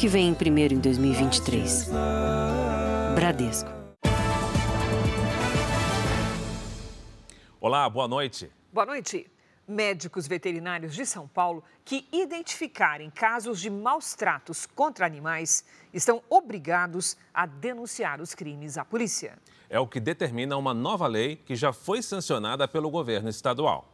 que vem primeiro em 2023. Bradesco. Olá, boa noite. Boa noite. Médicos veterinários de São Paulo que identificarem casos de maus tratos contra animais estão obrigados a denunciar os crimes à polícia. É o que determina uma nova lei que já foi sancionada pelo governo estadual.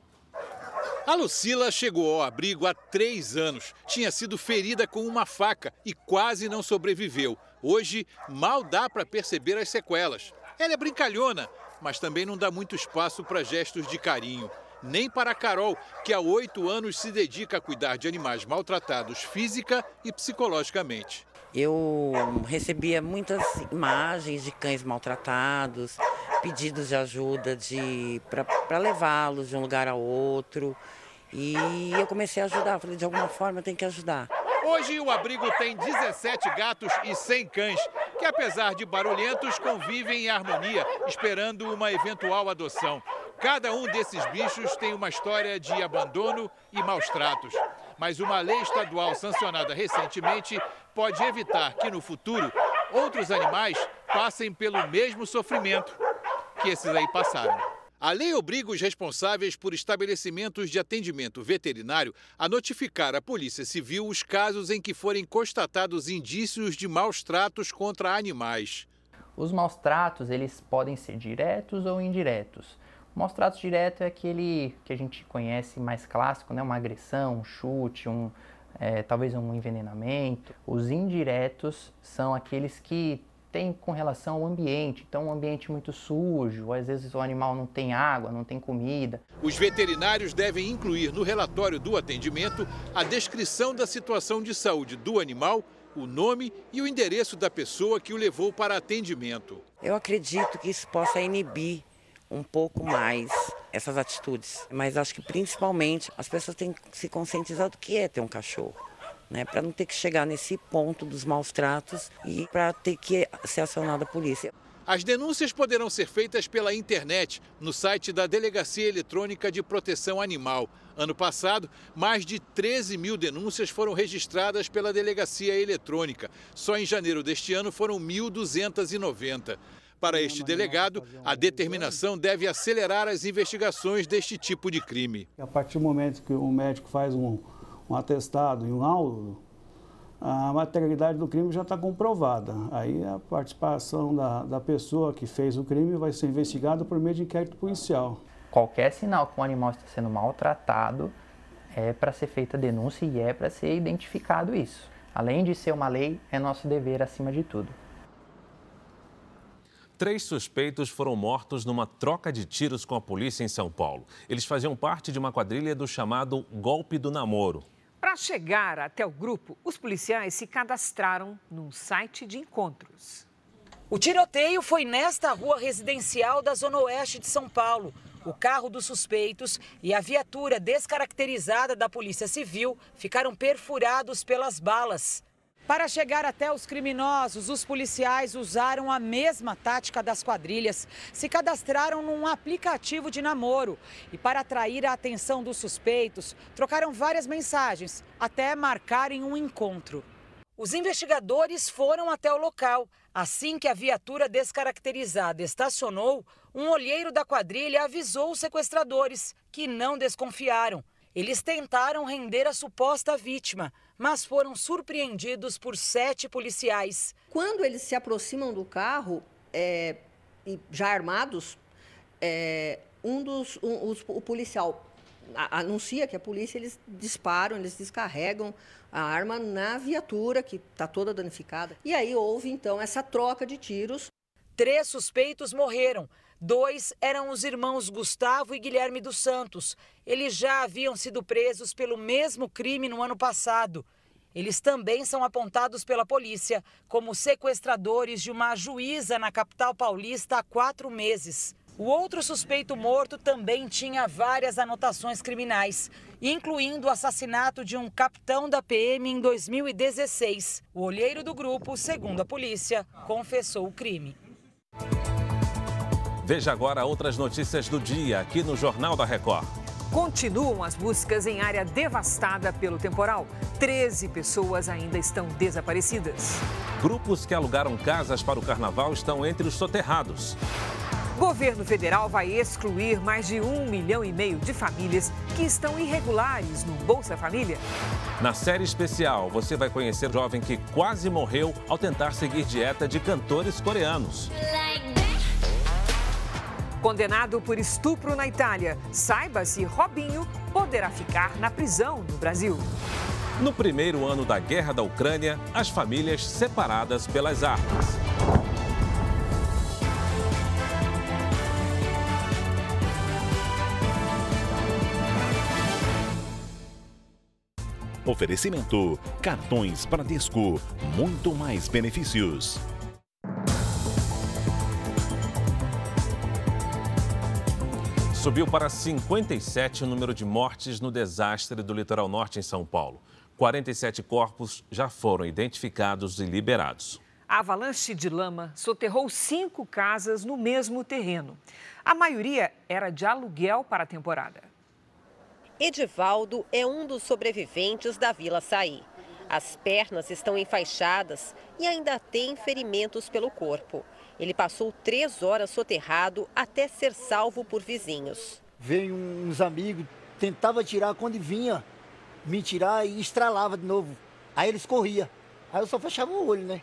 A Lucila chegou ao abrigo há três anos. Tinha sido ferida com uma faca e quase não sobreviveu. Hoje, mal dá para perceber as sequelas. Ela é brincalhona, mas também não dá muito espaço para gestos de carinho nem para a Carol, que há oito anos se dedica a cuidar de animais maltratados física e psicologicamente. Eu recebia muitas imagens de cães maltratados, pedidos de ajuda de para levá-los de um lugar a outro. E eu comecei a ajudar, falei, de alguma forma tenho que ajudar. Hoje o abrigo tem 17 gatos e 100 cães, que apesar de barulhentos convivem em harmonia, esperando uma eventual adoção. Cada um desses bichos tem uma história de abandono e maus tratos. Mas uma lei estadual sancionada recentemente pode evitar que no futuro outros animais passem pelo mesmo sofrimento que esses aí passaram. A lei obriga os responsáveis por estabelecimentos de atendimento veterinário a notificar à Polícia Civil os casos em que forem constatados indícios de maus tratos contra animais. Os maus tratos, eles podem ser diretos ou indiretos. O maus tratos direto é aquele que a gente conhece mais clássico, né? uma agressão, um chute, um, é, talvez um envenenamento. Os indiretos são aqueles que têm com relação ao ambiente. Então, um ambiente muito sujo, às vezes o animal não tem água, não tem comida. Os veterinários devem incluir no relatório do atendimento a descrição da situação de saúde do animal o nome e o endereço da pessoa que o levou para atendimento. Eu acredito que isso possa inibir um pouco mais essas atitudes. Mas acho que principalmente as pessoas têm que se conscientizar do que é ter um cachorro. Né, para não ter que chegar nesse ponto dos maus tratos e para ter que ser acionada a polícia. As denúncias poderão ser feitas pela internet, no site da Delegacia Eletrônica de Proteção Animal. Ano passado, mais de 13 mil denúncias foram registradas pela Delegacia Eletrônica. Só em janeiro deste ano foram 1.290. Para este delegado, a determinação deve acelerar as investigações deste tipo de crime. A partir do momento que o médico faz um, um atestado e um laudo, a materialidade do crime já está comprovada. Aí a participação da, da pessoa que fez o crime vai ser investigada por meio de inquérito policial. Qualquer sinal que o animal está sendo maltratado é para ser feita denúncia e é para ser identificado isso. Além de ser uma lei, é nosso dever acima de tudo. Três suspeitos foram mortos numa troca de tiros com a polícia em São Paulo. Eles faziam parte de uma quadrilha do chamado Golpe do Namoro. Para chegar até o grupo, os policiais se cadastraram num site de encontros. O tiroteio foi nesta rua residencial da Zona Oeste de São Paulo. O carro dos suspeitos e a viatura descaracterizada da Polícia Civil ficaram perfurados pelas balas. Para chegar até os criminosos, os policiais usaram a mesma tática das quadrilhas. Se cadastraram num aplicativo de namoro e, para atrair a atenção dos suspeitos, trocaram várias mensagens até marcarem um encontro. Os investigadores foram até o local. Assim que a viatura descaracterizada estacionou, um olheiro da quadrilha avisou os sequestradores, que não desconfiaram. Eles tentaram render a suposta vítima, mas foram surpreendidos por sete policiais. Quando eles se aproximam do carro, é, já armados, é, um dos, um, os, o policial anuncia que a polícia, eles disparam, eles descarregam a arma na viatura, que está toda danificada. E aí houve, então, essa troca de tiros. Três suspeitos morreram. Dois eram os irmãos Gustavo e Guilherme dos Santos. Eles já haviam sido presos pelo mesmo crime no ano passado. Eles também são apontados pela polícia como sequestradores de uma juíza na capital paulista há quatro meses. O outro suspeito morto também tinha várias anotações criminais, incluindo o assassinato de um capitão da PM em 2016. O olheiro do grupo, segundo a polícia, confessou o crime. Veja agora outras notícias do dia aqui no Jornal da Record. Continuam as buscas em área devastada pelo temporal. 13 pessoas ainda estão desaparecidas. Grupos que alugaram casas para o carnaval estão entre os soterrados. Governo federal vai excluir mais de um milhão e meio de famílias que estão irregulares no Bolsa Família. Na série especial, você vai conhecer o jovem que quase morreu ao tentar seguir dieta de cantores coreanos. Condenado por estupro na Itália, saiba se Robinho poderá ficar na prisão no Brasil. No primeiro ano da guerra da Ucrânia, as famílias separadas pelas armas. Oferecimento: cartões Bradesco, muito mais benefícios. Subiu para 57 o número de mortes no desastre do litoral norte em São Paulo. 47 corpos já foram identificados e liberados. A avalanche de lama soterrou cinco casas no mesmo terreno. A maioria era de aluguel para a temporada. Edivaldo é um dos sobreviventes da Vila Saí. As pernas estão enfaixadas e ainda tem ferimentos pelo corpo. Ele passou três horas soterrado até ser salvo por vizinhos. Veio uns amigos, tentava tirar quando vinha me tirar e estralava de novo. Aí eles corriam. Aí eu só fechava o olho, né?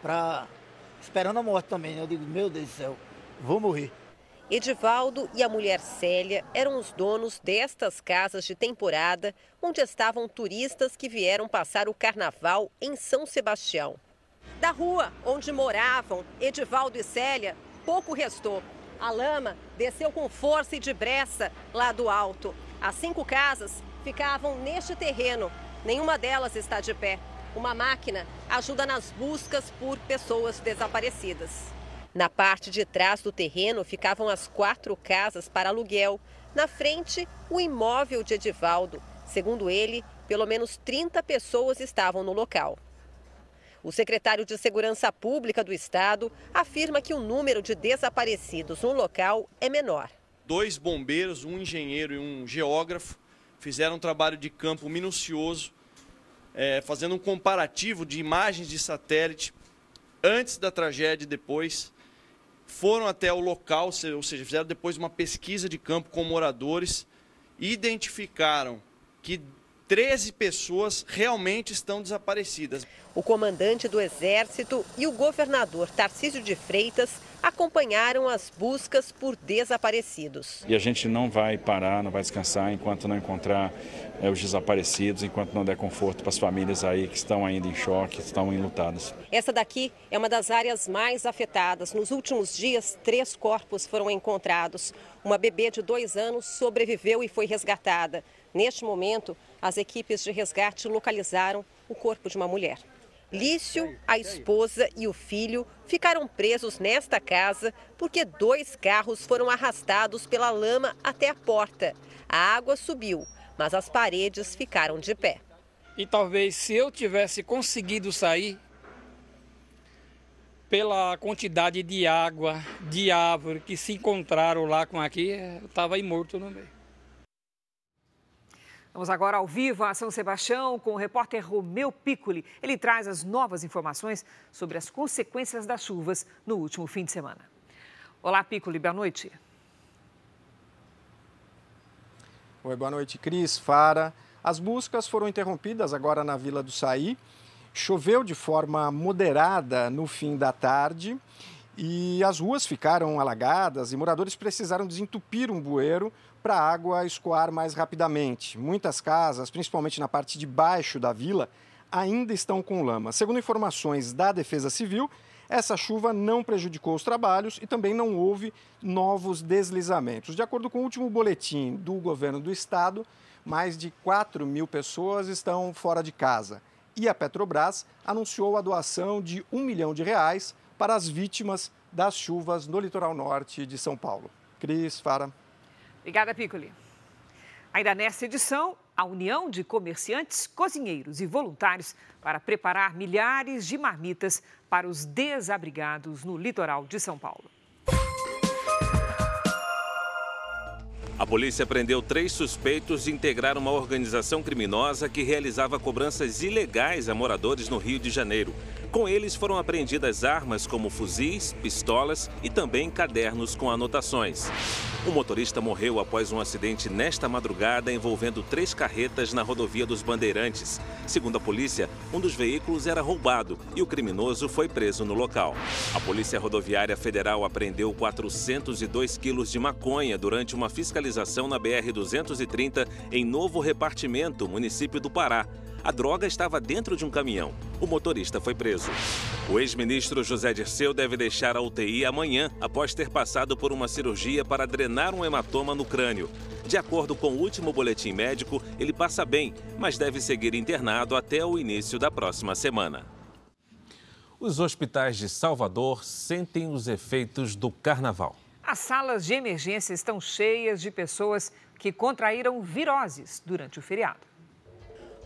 Pra... Esperando a morte também. Né? Eu digo, meu Deus do céu, vou morrer. Edivaldo e a mulher Célia eram os donos destas casas de temporada onde estavam turistas que vieram passar o carnaval em São Sebastião. Da rua onde moravam Edivaldo e Célia, pouco restou. A lama desceu com força e depressa lá do alto. As cinco casas ficavam neste terreno. Nenhuma delas está de pé. Uma máquina ajuda nas buscas por pessoas desaparecidas. Na parte de trás do terreno ficavam as quatro casas para aluguel. Na frente, o imóvel de Edivaldo. Segundo ele, pelo menos 30 pessoas estavam no local. O secretário de Segurança Pública do Estado afirma que o número de desaparecidos no local é menor. Dois bombeiros, um engenheiro e um geógrafo fizeram um trabalho de campo minucioso, é, fazendo um comparativo de imagens de satélite antes da tragédia e depois foram até o local, ou seja, fizeram depois uma pesquisa de campo com moradores identificaram que 13 pessoas realmente estão desaparecidas. O comandante do Exército e o governador Tarcísio de Freitas acompanharam as buscas por desaparecidos. E a gente não vai parar, não vai descansar enquanto não encontrar é, os desaparecidos, enquanto não der conforto para as famílias aí que estão ainda em choque, estão enlutadas. Essa daqui é uma das áreas mais afetadas. Nos últimos dias, três corpos foram encontrados. Uma bebê de dois anos sobreviveu e foi resgatada. Neste momento, as equipes de resgate localizaram o corpo de uma mulher. Lício, a esposa e o filho ficaram presos nesta casa porque dois carros foram arrastados pela lama até a porta. A água subiu, mas as paredes ficaram de pé. E talvez se eu tivesse conseguido sair, pela quantidade de água, de árvore que se encontraram lá com aqui, eu estava morto no meio. Vamos agora ao vivo a São Sebastião com o repórter Romeu Piccoli. Ele traz as novas informações sobre as consequências das chuvas no último fim de semana. Olá, Piccoli, boa noite. Oi, boa noite, Cris, Fara. As buscas foram interrompidas agora na Vila do Saí. Choveu de forma moderada no fim da tarde e as ruas ficaram alagadas e moradores precisaram desentupir um bueiro para a água escoar mais rapidamente. Muitas casas, principalmente na parte de baixo da vila, ainda estão com lama. Segundo informações da Defesa Civil, essa chuva não prejudicou os trabalhos e também não houve novos deslizamentos. De acordo com o último boletim do governo do estado, mais de 4 mil pessoas estão fora de casa. E a Petrobras anunciou a doação de um milhão de reais para as vítimas das chuvas no litoral norte de São Paulo. Cris, Fara. Obrigada, Piccoli. Ainda nesta edição, a União de Comerciantes, Cozinheiros e Voluntários para preparar milhares de marmitas para os desabrigados no litoral de São Paulo. A polícia prendeu três suspeitos de integrar uma organização criminosa que realizava cobranças ilegais a moradores no Rio de Janeiro. Com eles foram apreendidas armas como fuzis, pistolas e também cadernos com anotações. O motorista morreu após um acidente nesta madrugada envolvendo três carretas na rodovia dos Bandeirantes. Segundo a polícia, um dos veículos era roubado e o criminoso foi preso no local. A Polícia Rodoviária Federal apreendeu 402 quilos de maconha durante uma fiscalização na BR-230 em Novo Repartimento, município do Pará. A droga estava dentro de um caminhão. O motorista foi preso. O ex-ministro José Dirceu deve deixar a UTI amanhã, após ter passado por uma cirurgia para drenar um hematoma no crânio. De acordo com o último boletim médico, ele passa bem, mas deve seguir internado até o início da próxima semana. Os hospitais de Salvador sentem os efeitos do carnaval. As salas de emergência estão cheias de pessoas que contraíram viroses durante o feriado.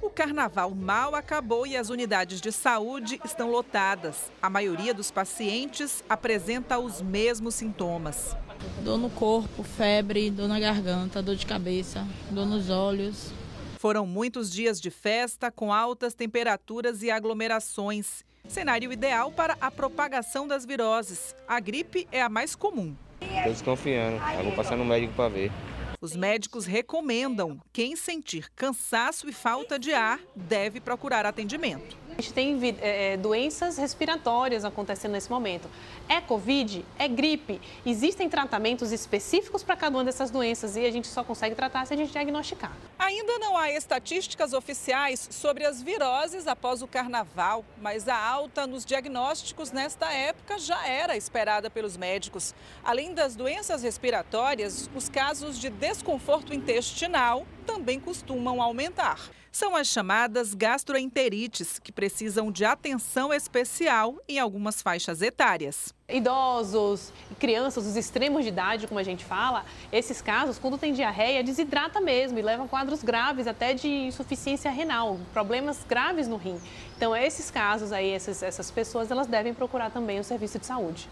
O carnaval mal acabou e as unidades de saúde estão lotadas. A maioria dos pacientes apresenta os mesmos sintomas: dor no corpo, febre, dor na garganta, dor de cabeça, dor nos olhos. Foram muitos dias de festa com altas temperaturas e aglomerações. Cenário ideal para a propagação das viroses. A gripe é a mais comum. Estou desconfiando. Eu vou passar no médico para ver. Os médicos recomendam: quem sentir cansaço e falta de ar deve procurar atendimento. A gente tem é, doenças respiratórias acontecendo nesse momento. É Covid? É gripe? Existem tratamentos específicos para cada uma dessas doenças e a gente só consegue tratar se a gente diagnosticar. Ainda não há estatísticas oficiais sobre as viroses após o carnaval, mas a alta nos diagnósticos nesta época já era esperada pelos médicos. Além das doenças respiratórias, os casos de desconforto intestinal também costumam aumentar são as chamadas gastroenterites, que precisam de atenção especial em algumas faixas etárias. Idosos, crianças, os extremos de idade, como a gente fala, esses casos, quando tem diarreia, desidrata mesmo e leva a quadros graves, até de insuficiência renal, problemas graves no rim. Então, esses casos aí, essas, essas pessoas, elas devem procurar também o serviço de saúde.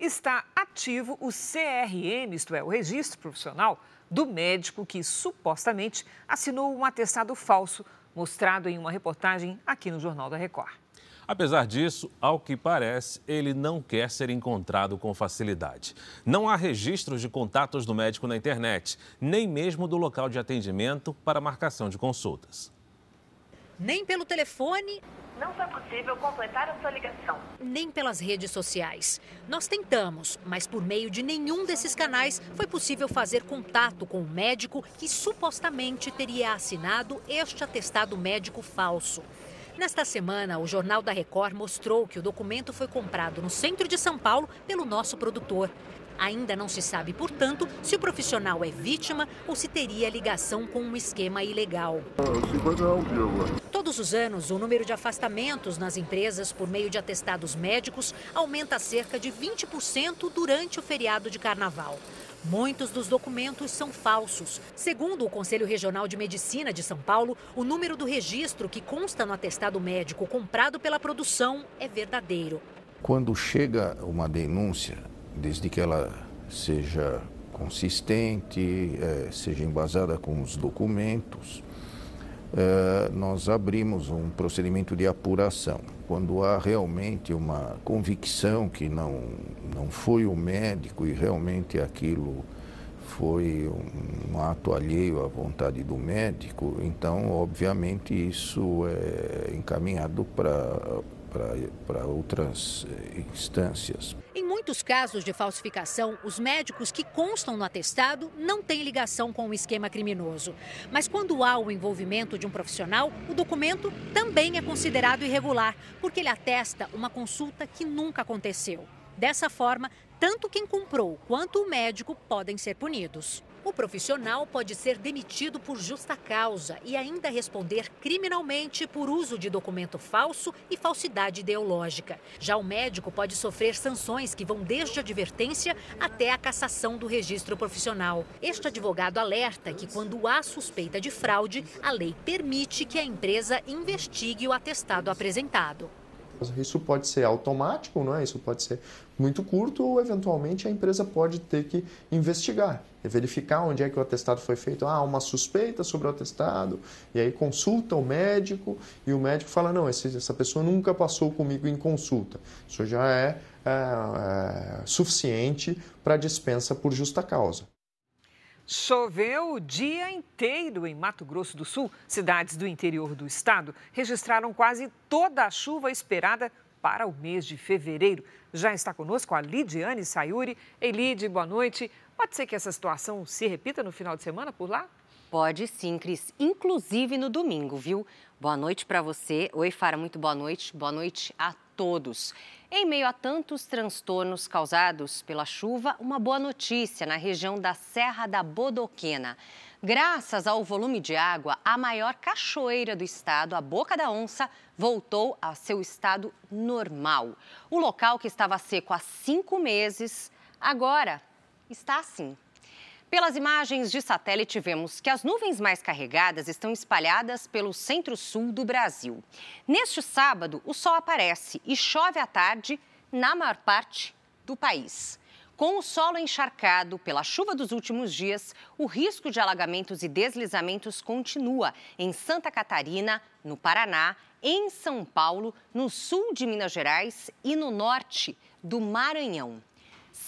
Está ativo o CRM, isto é, o registro profissional do médico que supostamente assinou um atestado falso, mostrado em uma reportagem aqui no Jornal da Record. Apesar disso, ao que parece, ele não quer ser encontrado com facilidade. Não há registros de contatos do médico na internet, nem mesmo do local de atendimento para marcação de consultas. Nem pelo telefone não foi possível completar a sua ligação. Nem pelas redes sociais. Nós tentamos, mas por meio de nenhum desses canais foi possível fazer contato com o médico que supostamente teria assinado este atestado médico falso. Nesta semana, o Jornal da Record mostrou que o documento foi comprado no centro de São Paulo pelo nosso produtor. Ainda não se sabe, portanto, se o profissional é vítima ou se teria ligação com um esquema ilegal. Todos os anos, o número de afastamentos nas empresas por meio de atestados médicos aumenta cerca de 20% durante o feriado de carnaval. Muitos dos documentos são falsos. Segundo o Conselho Regional de Medicina de São Paulo, o número do registro que consta no atestado médico comprado pela produção é verdadeiro. Quando chega uma denúncia desde que ela seja consistente, é, seja embasada com os documentos, é, nós abrimos um procedimento de apuração. Quando há realmente uma convicção que não, não foi o médico e realmente aquilo foi um ato alheio à vontade do médico, então, obviamente, isso é encaminhado para para outras eh, instâncias. Em muitos casos de falsificação, os médicos que constam no atestado não têm ligação com o esquema criminoso. Mas quando há o envolvimento de um profissional, o documento também é considerado irregular, porque ele atesta uma consulta que nunca aconteceu. Dessa forma, tanto quem comprou quanto o médico podem ser punidos. O profissional pode ser demitido por justa causa e ainda responder criminalmente por uso de documento falso e falsidade ideológica. Já o médico pode sofrer sanções que vão desde advertência até a cassação do registro profissional. Este advogado alerta que, quando há suspeita de fraude, a lei permite que a empresa investigue o atestado apresentado. Isso pode ser automático, não é? Isso pode ser muito curto ou eventualmente a empresa pode ter que investigar, verificar onde é que o atestado foi feito. Ah, uma suspeita sobre o atestado e aí consulta o médico e o médico fala não, essa pessoa nunca passou comigo em consulta. Isso já é, é, é suficiente para dispensa por justa causa. Choveu o dia inteiro em Mato Grosso do Sul. Cidades do interior do estado registraram quase toda a chuva esperada para o mês de fevereiro. Já está conosco a Lidiane Sayuri. Ei, Lid, boa noite. Pode ser que essa situação se repita no final de semana por lá? Pode sim, Cris. Inclusive no domingo, viu? Boa noite para você. Oi, Fara, muito boa noite. Boa noite a todos. Em meio a tantos transtornos causados pela chuva, uma boa notícia na região da Serra da Bodoquena. Graças ao volume de água, a maior cachoeira do estado, a Boca da Onça, voltou a seu estado normal. O local que estava seco há cinco meses, agora está assim. Pelas imagens de satélite, vemos que as nuvens mais carregadas estão espalhadas pelo centro-sul do Brasil. Neste sábado, o sol aparece e chove à tarde na maior parte do país. Com o solo encharcado pela chuva dos últimos dias, o risco de alagamentos e deslizamentos continua em Santa Catarina, no Paraná, em São Paulo, no sul de Minas Gerais e no norte do Maranhão.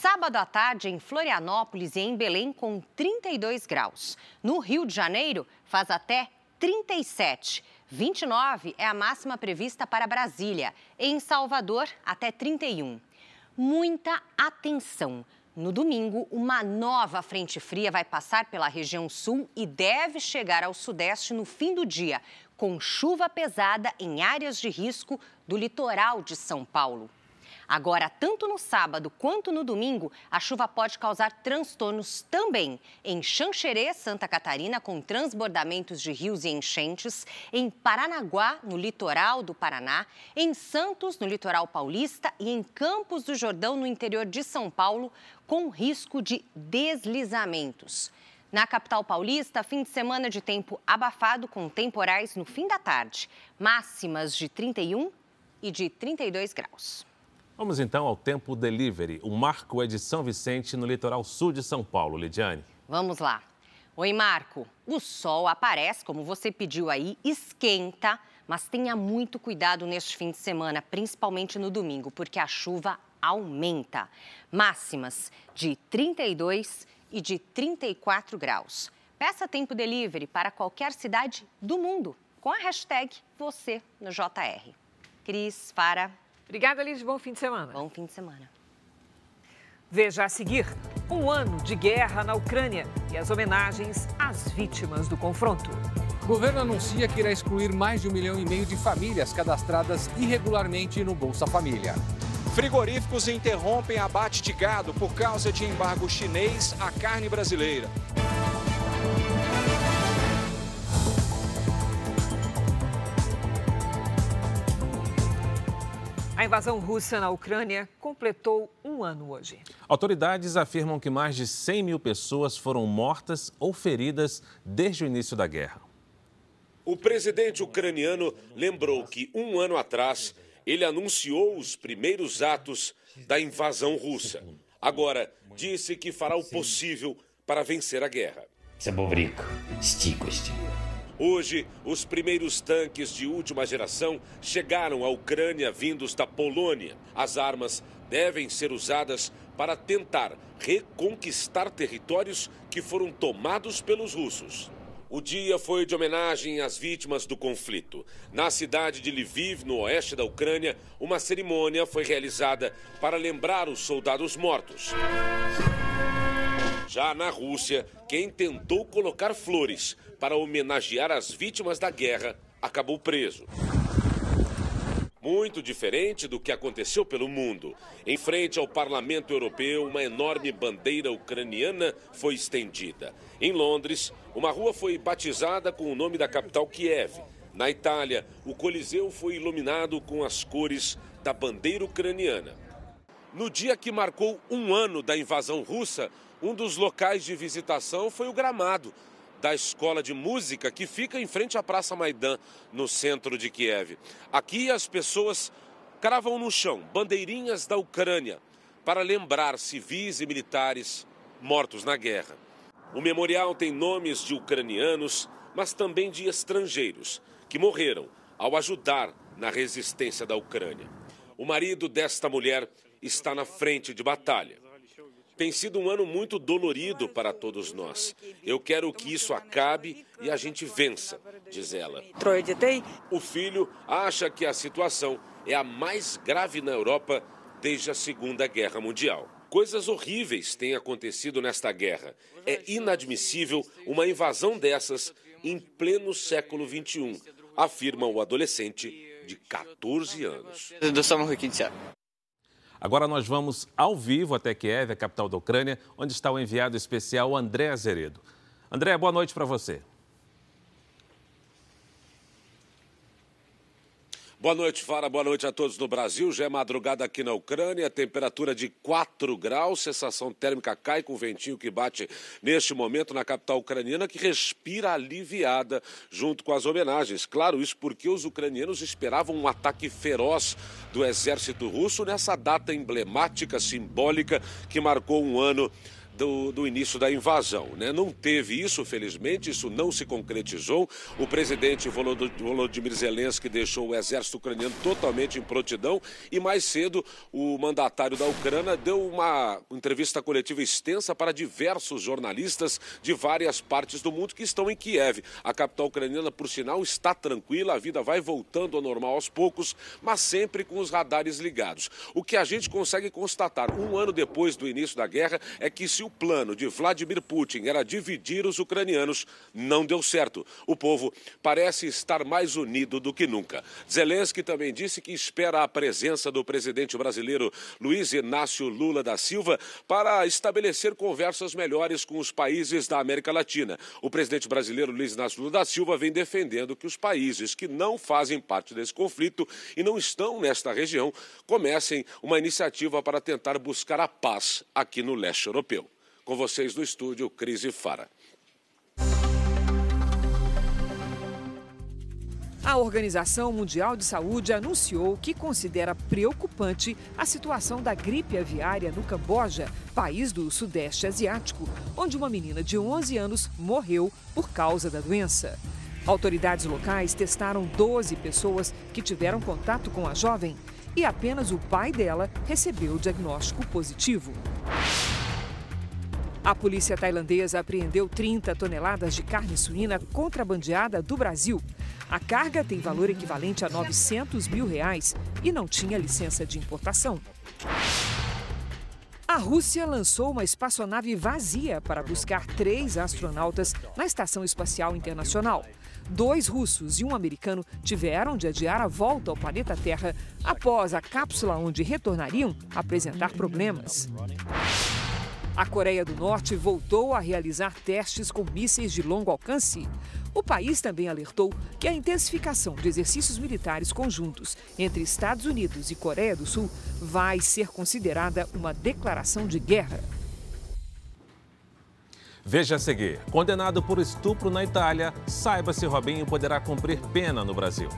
Sábado à tarde, em Florianópolis e em Belém, com 32 graus. No Rio de Janeiro, faz até 37. 29 é a máxima prevista para Brasília. Em Salvador, até 31. Muita atenção! No domingo, uma nova frente fria vai passar pela região sul e deve chegar ao sudeste no fim do dia, com chuva pesada em áreas de risco do litoral de São Paulo. Agora, tanto no sábado quanto no domingo, a chuva pode causar transtornos também. Em Xanxerê, Santa Catarina, com transbordamentos de rios e enchentes, em Paranaguá, no litoral do Paraná, em Santos, no litoral paulista. E em Campos do Jordão, no interior de São Paulo, com risco de deslizamentos. Na capital paulista, fim de semana de tempo abafado com temporais no fim da tarde, máximas de 31 e de 32 graus. Vamos então ao Tempo Delivery. O Marco é de São Vicente, no litoral sul de São Paulo. Lidiane. Vamos lá. Oi, Marco. O sol aparece, como você pediu aí, esquenta, mas tenha muito cuidado neste fim de semana, principalmente no domingo, porque a chuva aumenta. Máximas de 32 e de 34 graus. Peça tempo delivery para qualquer cidade do mundo com a hashtag você no JR. Cris, para Obrigada, Liz. Bom fim de semana. Bom fim de semana. Veja a seguir um ano de guerra na Ucrânia e as homenagens às vítimas do confronto. O governo anuncia que irá excluir mais de um milhão e meio de famílias cadastradas irregularmente no Bolsa Família. Frigoríficos interrompem abate de gado por causa de embargo chinês à carne brasileira. A invasão russa na Ucrânia completou um ano hoje. Autoridades afirmam que mais de 100 mil pessoas foram mortas ou feridas desde o início da guerra. O presidente ucraniano lembrou que um ano atrás ele anunciou os primeiros atos da invasão russa. Agora, disse que fará o possível para vencer a guerra. Hoje, os primeiros tanques de última geração chegaram à Ucrânia vindos da Polônia. As armas devem ser usadas para tentar reconquistar territórios que foram tomados pelos russos. O dia foi de homenagem às vítimas do conflito. Na cidade de Lviv, no oeste da Ucrânia, uma cerimônia foi realizada para lembrar os soldados mortos. Já na Rússia, quem tentou colocar flores para homenagear as vítimas da guerra acabou preso. Muito diferente do que aconteceu pelo mundo. Em frente ao Parlamento Europeu, uma enorme bandeira ucraniana foi estendida. Em Londres, uma rua foi batizada com o nome da capital Kiev. Na Itália, o Coliseu foi iluminado com as cores da bandeira ucraniana. No dia que marcou um ano da invasão russa, um dos locais de visitação foi o gramado da escola de música que fica em frente à Praça Maidan, no centro de Kiev. Aqui as pessoas cravam no chão bandeirinhas da Ucrânia para lembrar civis e militares mortos na guerra. O memorial tem nomes de ucranianos, mas também de estrangeiros que morreram ao ajudar na resistência da Ucrânia. O marido desta mulher está na frente de batalha. Tem sido um ano muito dolorido para todos nós. Eu quero que isso acabe e a gente vença, diz ela. O filho acha que a situação é a mais grave na Europa desde a Segunda Guerra Mundial. Coisas horríveis têm acontecido nesta guerra. É inadmissível uma invasão dessas em pleno século XXI, afirma o adolescente de 14 anos. Agora nós vamos ao vivo até Kiev, a capital da Ucrânia, onde está o enviado especial André Azeredo. André, boa noite para você. Boa noite, Fara. Boa noite a todos no Brasil. Já é madrugada aqui na Ucrânia, temperatura de 4 graus, sensação térmica cai com o ventinho que bate neste momento na capital ucraniana, que respira aliviada junto com as homenagens. Claro, isso porque os ucranianos esperavam um ataque feroz do exército russo nessa data emblemática, simbólica, que marcou um ano do, do, início da invasão. Né? Não teve isso, felizmente, isso não se concretizou. O presidente Volodymyr Zelensky deixou o exército ucraniano totalmente em prontidão e mais cedo o mandatário da Ucrânia deu uma entrevista coletiva extensa para diversos jornalistas de várias partes do mundo que estão em Kiev. A capital ucraniana, por sinal, está tranquila, a vida vai voltando ao normal aos poucos, mas sempre com os radares ligados. O que a gente consegue constatar um ano depois do início da guerra é que se o plano de Vladimir Putin era dividir os ucranianos, não deu certo. O povo parece estar mais unido do que nunca. Zelensky também disse que espera a presença do presidente brasileiro Luiz Inácio Lula da Silva para estabelecer conversas melhores com os países da América Latina. O presidente brasileiro Luiz Inácio Lula da Silva vem defendendo que os países que não fazem parte desse conflito e não estão nesta região comecem uma iniciativa para tentar buscar a paz aqui no leste europeu. Com vocês no estúdio, Cris e Fara. A Organização Mundial de Saúde anunciou que considera preocupante a situação da gripe aviária no Camboja, país do Sudeste Asiático, onde uma menina de 11 anos morreu por causa da doença. Autoridades locais testaram 12 pessoas que tiveram contato com a jovem e apenas o pai dela recebeu o diagnóstico positivo. A polícia tailandesa apreendeu 30 toneladas de carne suína contrabandeada do Brasil. A carga tem valor equivalente a 900 mil reais e não tinha licença de importação. A Rússia lançou uma espaçonave vazia para buscar três astronautas na Estação Espacial Internacional. Dois russos e um americano tiveram de adiar a volta ao planeta Terra após a cápsula onde retornariam apresentar problemas. A Coreia do Norte voltou a realizar testes com mísseis de longo alcance. O país também alertou que a intensificação de exercícios militares conjuntos entre Estados Unidos e Coreia do Sul vai ser considerada uma declaração de guerra. Veja a seguir: condenado por estupro na Itália, saiba se Robinho poderá cumprir pena no Brasil.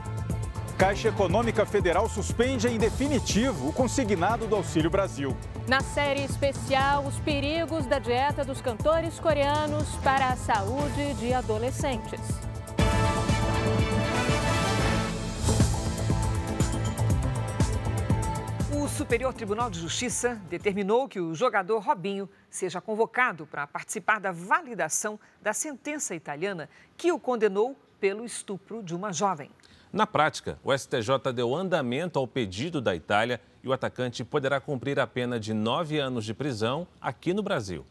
Caixa Econômica Federal suspende em definitivo o consignado do Auxílio Brasil. Na série especial, os perigos da dieta dos cantores coreanos para a saúde de adolescentes. O Superior Tribunal de Justiça determinou que o jogador Robinho seja convocado para participar da validação da sentença italiana que o condenou pelo estupro de uma jovem. Na prática, o STJ deu andamento ao pedido da Itália e o atacante poderá cumprir a pena de nove anos de prisão aqui no Brasil.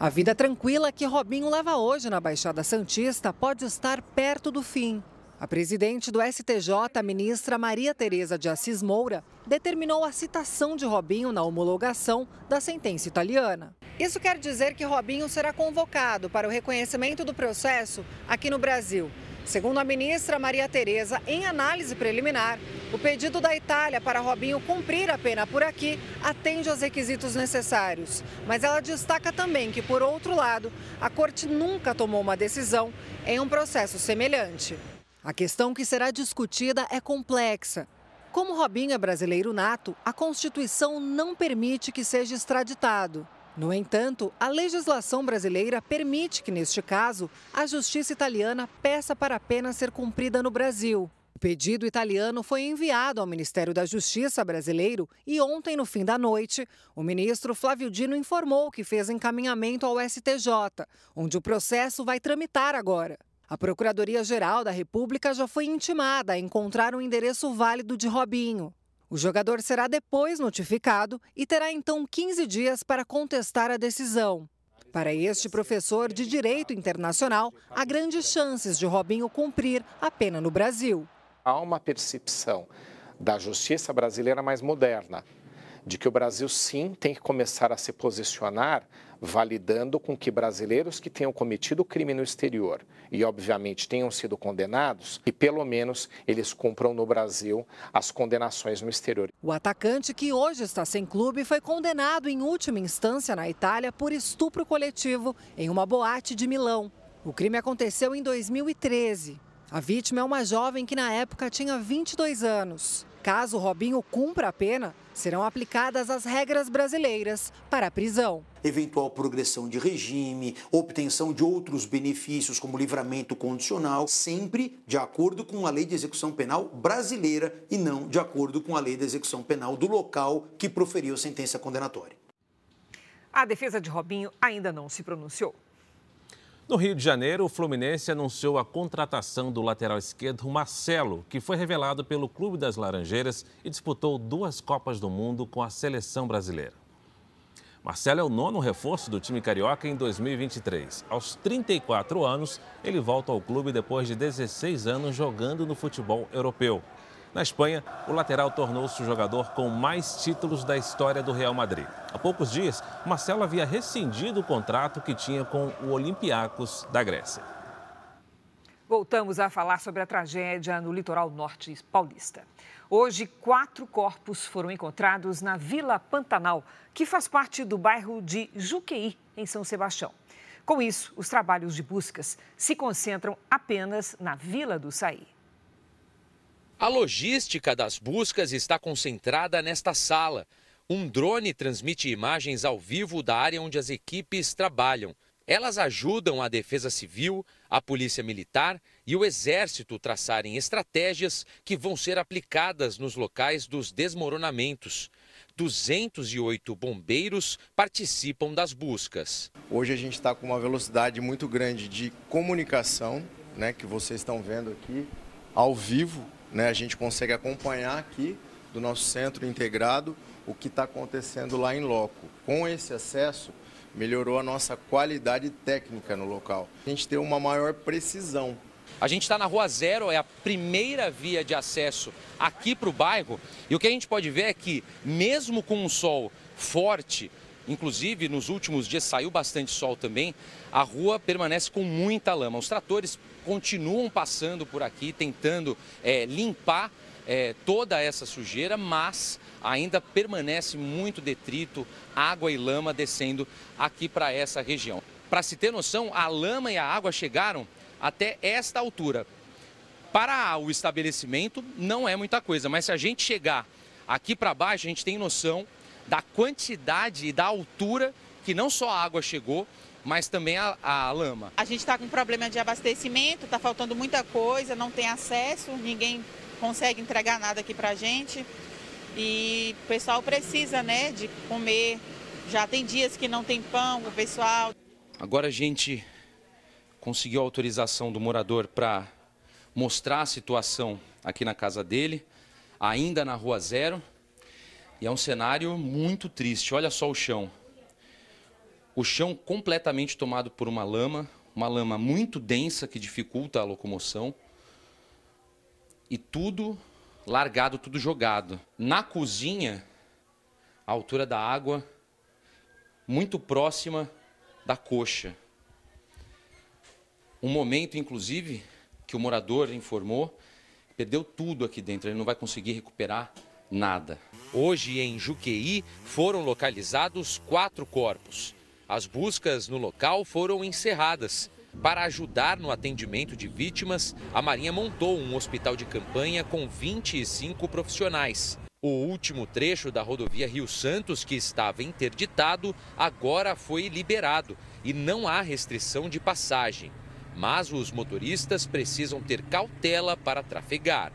A vida tranquila que Robinho leva hoje na Baixada Santista pode estar perto do fim. A presidente do STJ, ministra Maria Tereza de Assis Moura, determinou a citação de Robinho na homologação da sentença italiana. Isso quer dizer que Robinho será convocado para o reconhecimento do processo aqui no Brasil. Segundo a ministra Maria Tereza, em análise preliminar, o pedido da Itália para Robinho cumprir a pena por aqui atende aos requisitos necessários. Mas ela destaca também que, por outro lado, a corte nunca tomou uma decisão em um processo semelhante. A questão que será discutida é complexa. Como Robinho é brasileiro nato, a Constituição não permite que seja extraditado. No entanto, a legislação brasileira permite que, neste caso, a justiça italiana peça para a pena ser cumprida no Brasil. O pedido italiano foi enviado ao Ministério da Justiça brasileiro e ontem, no fim da noite, o ministro Flávio Dino informou que fez encaminhamento ao STJ, onde o processo vai tramitar agora. A Procuradoria-Geral da República já foi intimada a encontrar um endereço válido de Robinho. O jogador será depois notificado e terá então 15 dias para contestar a decisão. Para este professor de Direito Internacional, há grandes chances de Robinho cumprir a pena no Brasil. Há uma percepção da justiça brasileira mais moderna, de que o Brasil sim tem que começar a se posicionar validando com que brasileiros que tenham cometido crime no exterior e, obviamente, tenham sido condenados, e pelo menos eles cumpram no Brasil as condenações no exterior. O atacante, que hoje está sem clube, foi condenado em última instância na Itália por estupro coletivo em uma boate de Milão. O crime aconteceu em 2013. A vítima é uma jovem que na época tinha 22 anos. Caso Robinho cumpra a pena, serão aplicadas as regras brasileiras para a prisão. Eventual progressão de regime, obtenção de outros benefícios, como livramento condicional, sempre de acordo com a lei de execução penal brasileira e não de acordo com a lei de execução penal do local que proferiu a sentença condenatória. A defesa de Robinho ainda não se pronunciou. No Rio de Janeiro, o Fluminense anunciou a contratação do lateral esquerdo Marcelo, que foi revelado pelo Clube das Laranjeiras e disputou duas Copas do Mundo com a seleção brasileira. Marcelo é o nono reforço do time carioca em 2023. Aos 34 anos, ele volta ao clube depois de 16 anos jogando no futebol europeu. Na Espanha, o lateral tornou-se o jogador com mais títulos da história do Real Madrid. Há poucos dias, Marcelo havia rescindido o contrato que tinha com o Olympiacos da Grécia. Voltamos a falar sobre a tragédia no litoral norte paulista. Hoje, quatro corpos foram encontrados na Vila Pantanal, que faz parte do bairro de Juqueí, em São Sebastião. Com isso, os trabalhos de buscas se concentram apenas na Vila do Saí. A logística das buscas está concentrada nesta sala. Um drone transmite imagens ao vivo da área onde as equipes trabalham. Elas ajudam a Defesa Civil, a Polícia Militar e o Exército traçarem estratégias que vão ser aplicadas nos locais dos desmoronamentos. 208 bombeiros participam das buscas. Hoje a gente está com uma velocidade muito grande de comunicação, né, que vocês estão vendo aqui, ao vivo, né, a gente consegue acompanhar aqui do nosso centro integrado o que está acontecendo lá em loco. Com esse acesso, melhorou a nossa qualidade técnica no local. A gente tem uma maior precisão. A gente está na Rua Zero, é a primeira via de acesso aqui para o bairro. E o que a gente pode ver é que, mesmo com um sol forte, inclusive nos últimos dias saiu bastante sol também, a rua permanece com muita lama. Os tratores continuam passando por aqui, tentando é, limpar é, toda essa sujeira, mas ainda permanece muito detrito, água e lama descendo aqui para essa região. Para se ter noção, a lama e a água chegaram até esta altura. Para o estabelecimento não é muita coisa, mas se a gente chegar aqui para baixo, a gente tem noção da quantidade e da altura que não só a água chegou, mas também a, a lama. A gente está com problema de abastecimento, está faltando muita coisa, não tem acesso, ninguém consegue entregar nada aqui para a gente. E o pessoal precisa, né, de comer. Já tem dias que não tem pão, o pessoal. Agora a gente conseguiu a autorização do morador para mostrar a situação aqui na casa dele, ainda na Rua Zero. E é um cenário muito triste. Olha só o chão o chão completamente tomado por uma lama, uma lama muito densa que dificulta a locomoção, e tudo largado, tudo jogado. Na cozinha, a altura da água, muito próxima da coxa. Um momento, inclusive, que o morador informou, perdeu tudo aqui dentro, ele não vai conseguir recuperar nada. Hoje, em Juqueí, foram localizados quatro corpos. As buscas no local foram encerradas. Para ajudar no atendimento de vítimas, a Marinha montou um hospital de campanha com 25 profissionais. O último trecho da rodovia Rio Santos, que estava interditado, agora foi liberado e não há restrição de passagem. Mas os motoristas precisam ter cautela para trafegar.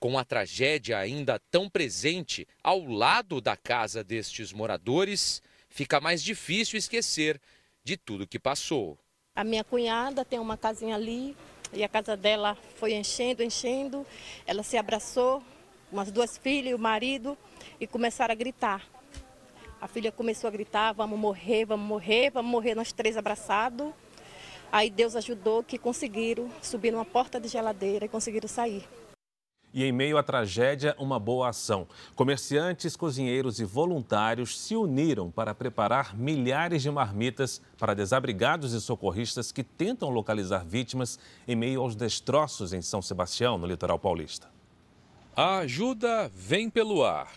Com a tragédia ainda tão presente ao lado da casa destes moradores, fica mais difícil esquecer de tudo que passou. A minha cunhada tem uma casinha ali e a casa dela foi enchendo, enchendo. Ela se abraçou, umas duas filhas e o marido, e começaram a gritar. A filha começou a gritar: vamos morrer, vamos morrer, vamos morrer, nós três abraçados. Aí Deus ajudou que conseguiram subir numa porta de geladeira e conseguiram sair. E em meio à tragédia, uma boa ação. Comerciantes, cozinheiros e voluntários se uniram para preparar milhares de marmitas para desabrigados e socorristas que tentam localizar vítimas em meio aos destroços em São Sebastião, no litoral paulista. A ajuda vem pelo ar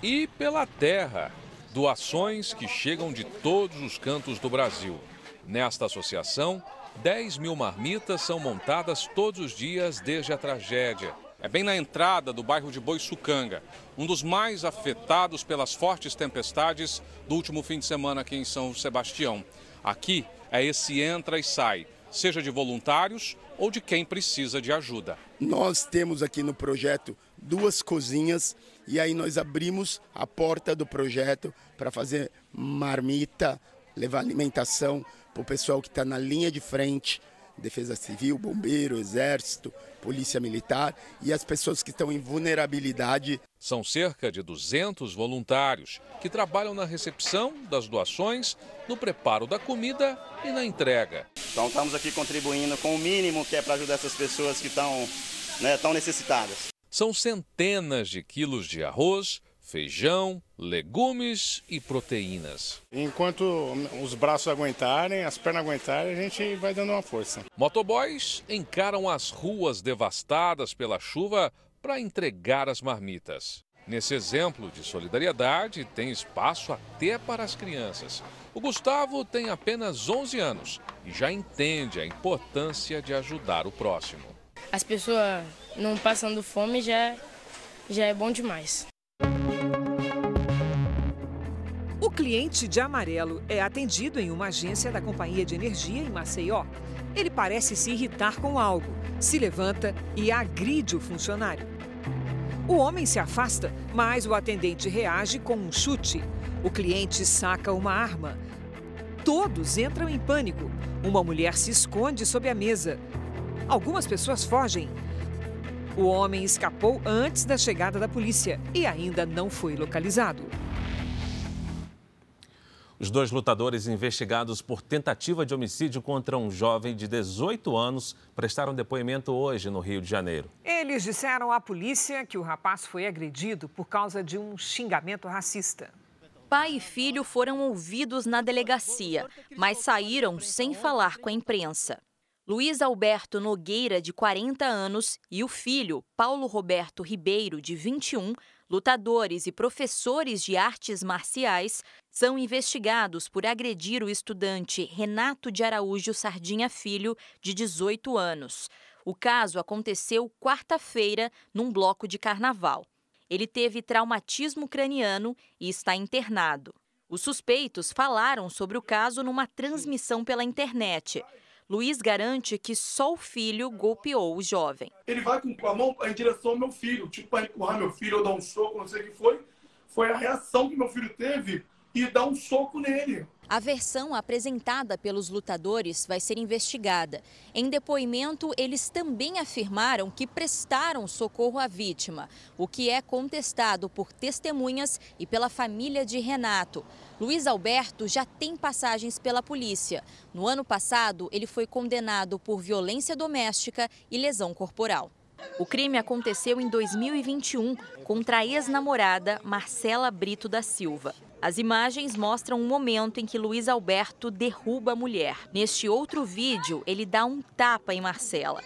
e pela terra. Doações que chegam de todos os cantos do Brasil. Nesta associação, 10 mil marmitas são montadas todos os dias desde a tragédia. É bem na entrada do bairro de Boiçucanga, um dos mais afetados pelas fortes tempestades do último fim de semana aqui em São Sebastião. Aqui é esse entra e sai, seja de voluntários ou de quem precisa de ajuda. Nós temos aqui no projeto duas cozinhas e aí nós abrimos a porta do projeto para fazer marmita, levar alimentação para o pessoal que está na linha de frente Defesa Civil, Bombeiro, Exército, Polícia Militar e as pessoas que estão em vulnerabilidade. São cerca de 200 voluntários que trabalham na recepção das doações, no preparo da comida e na entrega. Então estamos aqui contribuindo com o mínimo que é para ajudar essas pessoas que estão né, tão necessitadas. São centenas de quilos de arroz, feijão, legumes e proteínas. Enquanto os braços aguentarem, as pernas aguentarem, a gente vai dando uma força. Motoboys encaram as ruas devastadas pela chuva para entregar as marmitas. Nesse exemplo de solidariedade, tem espaço até para as crianças. O Gustavo tem apenas 11 anos e já entende a importância de ajudar o próximo. As pessoas não passando fome já, já é bom demais. Cliente de amarelo é atendido em uma agência da Companhia de Energia em Maceió. Ele parece se irritar com algo, se levanta e agride o funcionário. O homem se afasta, mas o atendente reage com um chute. O cliente saca uma arma. Todos entram em pânico. Uma mulher se esconde sob a mesa. Algumas pessoas fogem. O homem escapou antes da chegada da polícia e ainda não foi localizado. Os dois lutadores investigados por tentativa de homicídio contra um jovem de 18 anos prestaram depoimento hoje no Rio de Janeiro. Eles disseram à polícia que o rapaz foi agredido por causa de um xingamento racista. Pai e filho foram ouvidos na delegacia, mas saíram sem falar com a imprensa. Luiz Alberto Nogueira, de 40 anos, e o filho, Paulo Roberto Ribeiro, de 21, lutadores e professores de artes marciais, são investigados por agredir o estudante Renato de Araújo Sardinha Filho, de 18 anos. O caso aconteceu quarta-feira num bloco de carnaval. Ele teve traumatismo craniano e está internado. Os suspeitos falaram sobre o caso numa transmissão pela internet. Luiz garante que só o filho golpeou o jovem. Ele vai com a mão em direção ao meu filho, tipo para empurrar meu filho ou dar um soco, não sei o que foi. Foi a reação que meu filho teve e dar um soco nele. A versão apresentada pelos lutadores vai ser investigada. Em depoimento, eles também afirmaram que prestaram socorro à vítima, o que é contestado por testemunhas e pela família de Renato. Luiz Alberto já tem passagens pela polícia. No ano passado, ele foi condenado por violência doméstica e lesão corporal. O crime aconteceu em 2021 contra a ex-namorada Marcela Brito da Silva. As imagens mostram um momento em que Luiz Alberto derruba a mulher. Neste outro vídeo, ele dá um tapa em Marcela.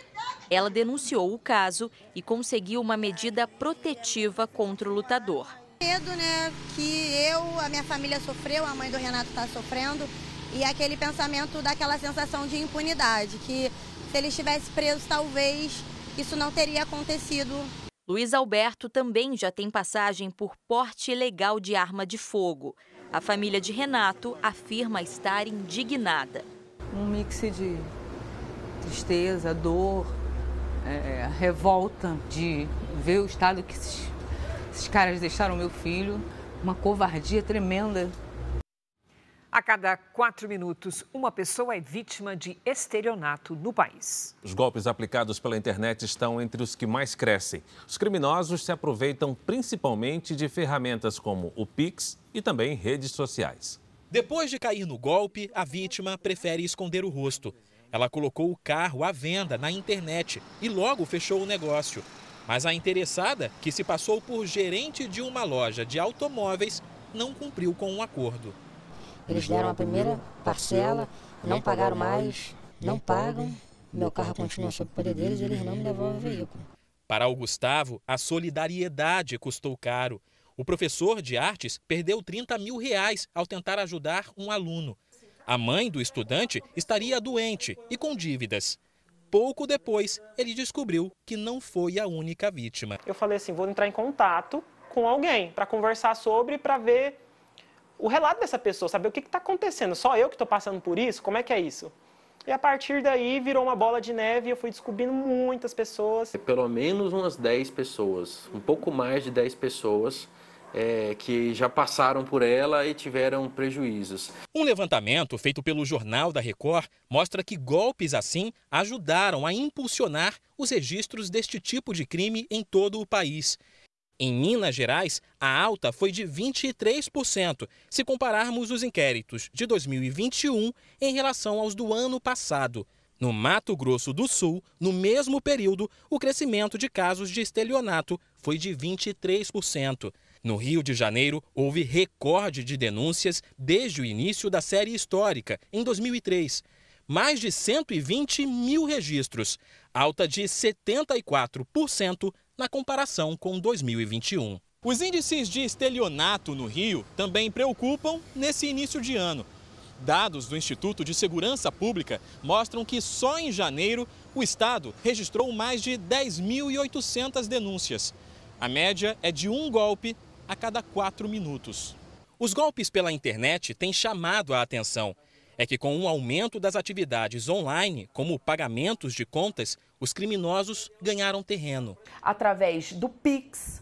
Ela denunciou o caso e conseguiu uma medida protetiva contra o lutador. Medo, né, que eu, a minha família sofreu, a mãe do Renato está sofrendo. e aquele pensamento daquela sensação de impunidade, que se ele estivesse preso, talvez isso não teria acontecido. Luiz Alberto também já tem passagem por porte ilegal de arma de fogo. A família de Renato afirma estar indignada. Um mix de tristeza, dor, é, revolta de ver o estado que esses, esses caras deixaram meu filho, uma covardia tremenda. A cada quatro minutos, uma pessoa é vítima de estelionato no país. Os golpes aplicados pela internet estão entre os que mais crescem. Os criminosos se aproveitam principalmente de ferramentas como o Pix e também redes sociais. Depois de cair no golpe, a vítima prefere esconder o rosto. Ela colocou o carro à venda na internet e logo fechou o negócio. Mas a interessada, que se passou por gerente de uma loja de automóveis, não cumpriu com o um acordo. Eles deram a primeira parcela, não pagaram mais, não pagam. Meu carro continua sob o poder deles e eles não me devolvem o veículo. Para o Gustavo, a solidariedade custou caro. O professor de artes perdeu 30 mil reais ao tentar ajudar um aluno. A mãe do estudante estaria doente e com dívidas. Pouco depois, ele descobriu que não foi a única vítima. Eu falei assim: vou entrar em contato com alguém para conversar sobre, para ver o relato dessa pessoa, saber o que está acontecendo. Só eu que estou passando por isso? Como é que é isso? E a partir daí virou uma bola de neve e eu fui descobrindo muitas pessoas. Pelo menos umas 10 pessoas, um pouco mais de 10 pessoas é, que já passaram por ela e tiveram prejuízos. Um levantamento feito pelo Jornal da Record mostra que golpes assim ajudaram a impulsionar os registros deste tipo de crime em todo o país. Em Minas Gerais, a alta foi de 23%, se compararmos os inquéritos de 2021 em relação aos do ano passado. No Mato Grosso do Sul, no mesmo período, o crescimento de casos de estelionato foi de 23%. No Rio de Janeiro, houve recorde de denúncias desde o início da série histórica, em 2003. Mais de 120 mil registros, alta de 74% na comparação com 2021. Os índices de estelionato no Rio também preocupam nesse início de ano. Dados do Instituto de Segurança Pública mostram que só em janeiro o estado registrou mais de 10.800 denúncias. A média é de um golpe a cada quatro minutos. Os golpes pela internet têm chamado a atenção. É que, com o um aumento das atividades online, como pagamentos de contas, os criminosos ganharam terreno. Através do Pix,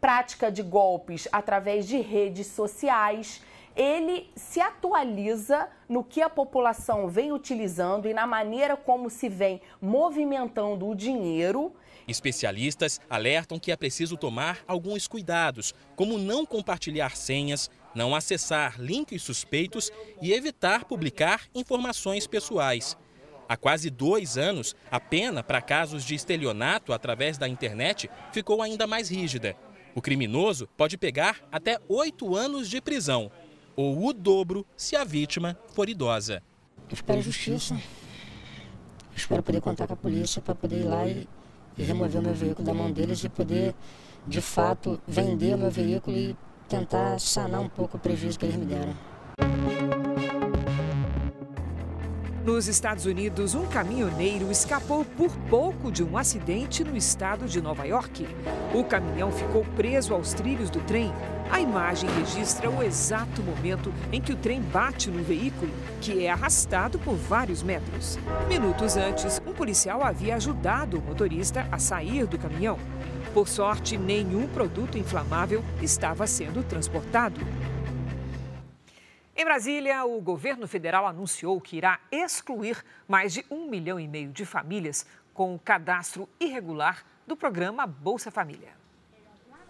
prática de golpes através de redes sociais, ele se atualiza no que a população vem utilizando e na maneira como se vem movimentando o dinheiro. Especialistas alertam que é preciso tomar alguns cuidados, como não compartilhar senhas, não acessar links suspeitos e evitar publicar informações pessoais. Há quase dois anos, a pena para casos de estelionato através da internet ficou ainda mais rígida. O criminoso pode pegar até oito anos de prisão, ou o dobro se a vítima for idosa. Espero justiça. Espero poder contar com a polícia para poder ir lá e, e remover o meu veículo da mão deles e poder, de fato, vender o meu veículo e tentar sanar um pouco o prejuízo que eles me deram. Nos Estados Unidos, um caminhoneiro escapou por pouco de um acidente no estado de Nova York. O caminhão ficou preso aos trilhos do trem. A imagem registra o exato momento em que o trem bate no veículo, que é arrastado por vários metros. Minutos antes, um policial havia ajudado o motorista a sair do caminhão. Por sorte, nenhum produto inflamável estava sendo transportado. Em Brasília, o governo federal anunciou que irá excluir mais de um milhão e meio de famílias com o cadastro irregular do programa Bolsa Família.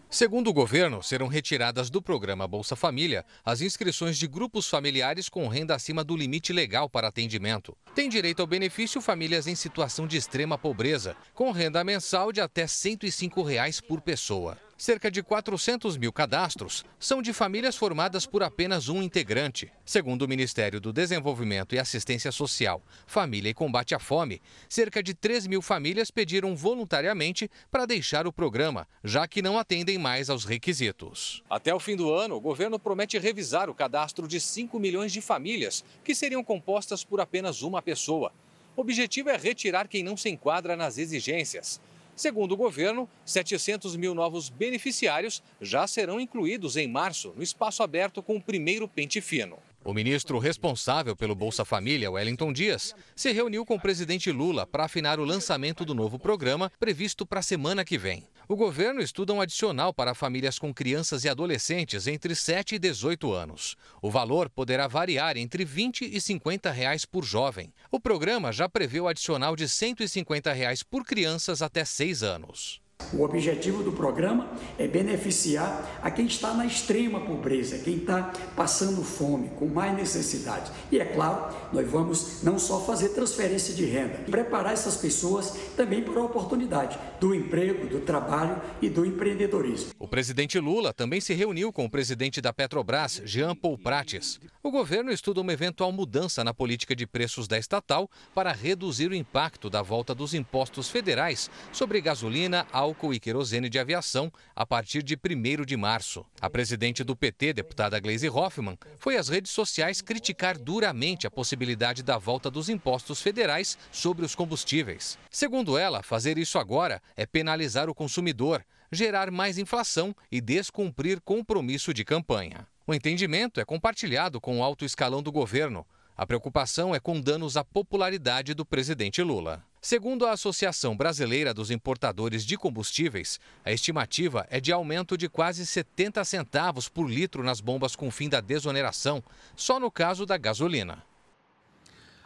Segundo o governo, serão retiradas do programa Bolsa Família as inscrições de grupos familiares com renda acima do limite legal para atendimento. Tem direito ao benefício famílias em situação de extrema pobreza, com renda mensal de até 105 reais por pessoa. Cerca de 400 mil cadastros são de famílias formadas por apenas um integrante. Segundo o Ministério do Desenvolvimento e Assistência Social, Família e Combate à Fome, cerca de 3 mil famílias pediram voluntariamente para deixar o programa, já que não atendem mais aos requisitos. Até o fim do ano, o governo promete revisar o cadastro de 5 milhões de famílias, que seriam compostas por apenas uma pessoa. O objetivo é retirar quem não se enquadra nas exigências. Segundo o governo, 700 mil novos beneficiários já serão incluídos em março no espaço aberto com o primeiro pente fino. O ministro responsável pelo Bolsa Família, Wellington Dias, se reuniu com o presidente Lula para afinar o lançamento do novo programa previsto para a semana que vem. O governo estuda um adicional para famílias com crianças e adolescentes entre 7 e 18 anos. O valor poderá variar entre 20 e 50 reais por jovem. O programa já prevê o adicional de 150 reais por crianças até 6 anos. O objetivo do programa é beneficiar a quem está na extrema pobreza, quem está passando fome, com mais necessidades. E é claro, nós vamos não só fazer transferência de renda, preparar essas pessoas também para a oportunidade do emprego, do trabalho e do empreendedorismo. O presidente Lula também se reuniu com o presidente da Petrobras, Jean Paul Prates. O governo estuda uma eventual mudança na política de preços da estatal para reduzir o impacto da volta dos impostos federais sobre gasolina, álcool álcool e querosene de aviação a partir de 1 de março. A presidente do PT, deputada Gleisi Hoffmann, foi às redes sociais criticar duramente a possibilidade da volta dos impostos federais sobre os combustíveis. Segundo ela, fazer isso agora é penalizar o consumidor, gerar mais inflação e descumprir compromisso de campanha. O entendimento é compartilhado com o alto escalão do governo. A preocupação é com danos à popularidade do presidente Lula. Segundo a Associação Brasileira dos Importadores de Combustíveis, a estimativa é de aumento de quase 70 centavos por litro nas bombas com fim da desoneração, só no caso da gasolina.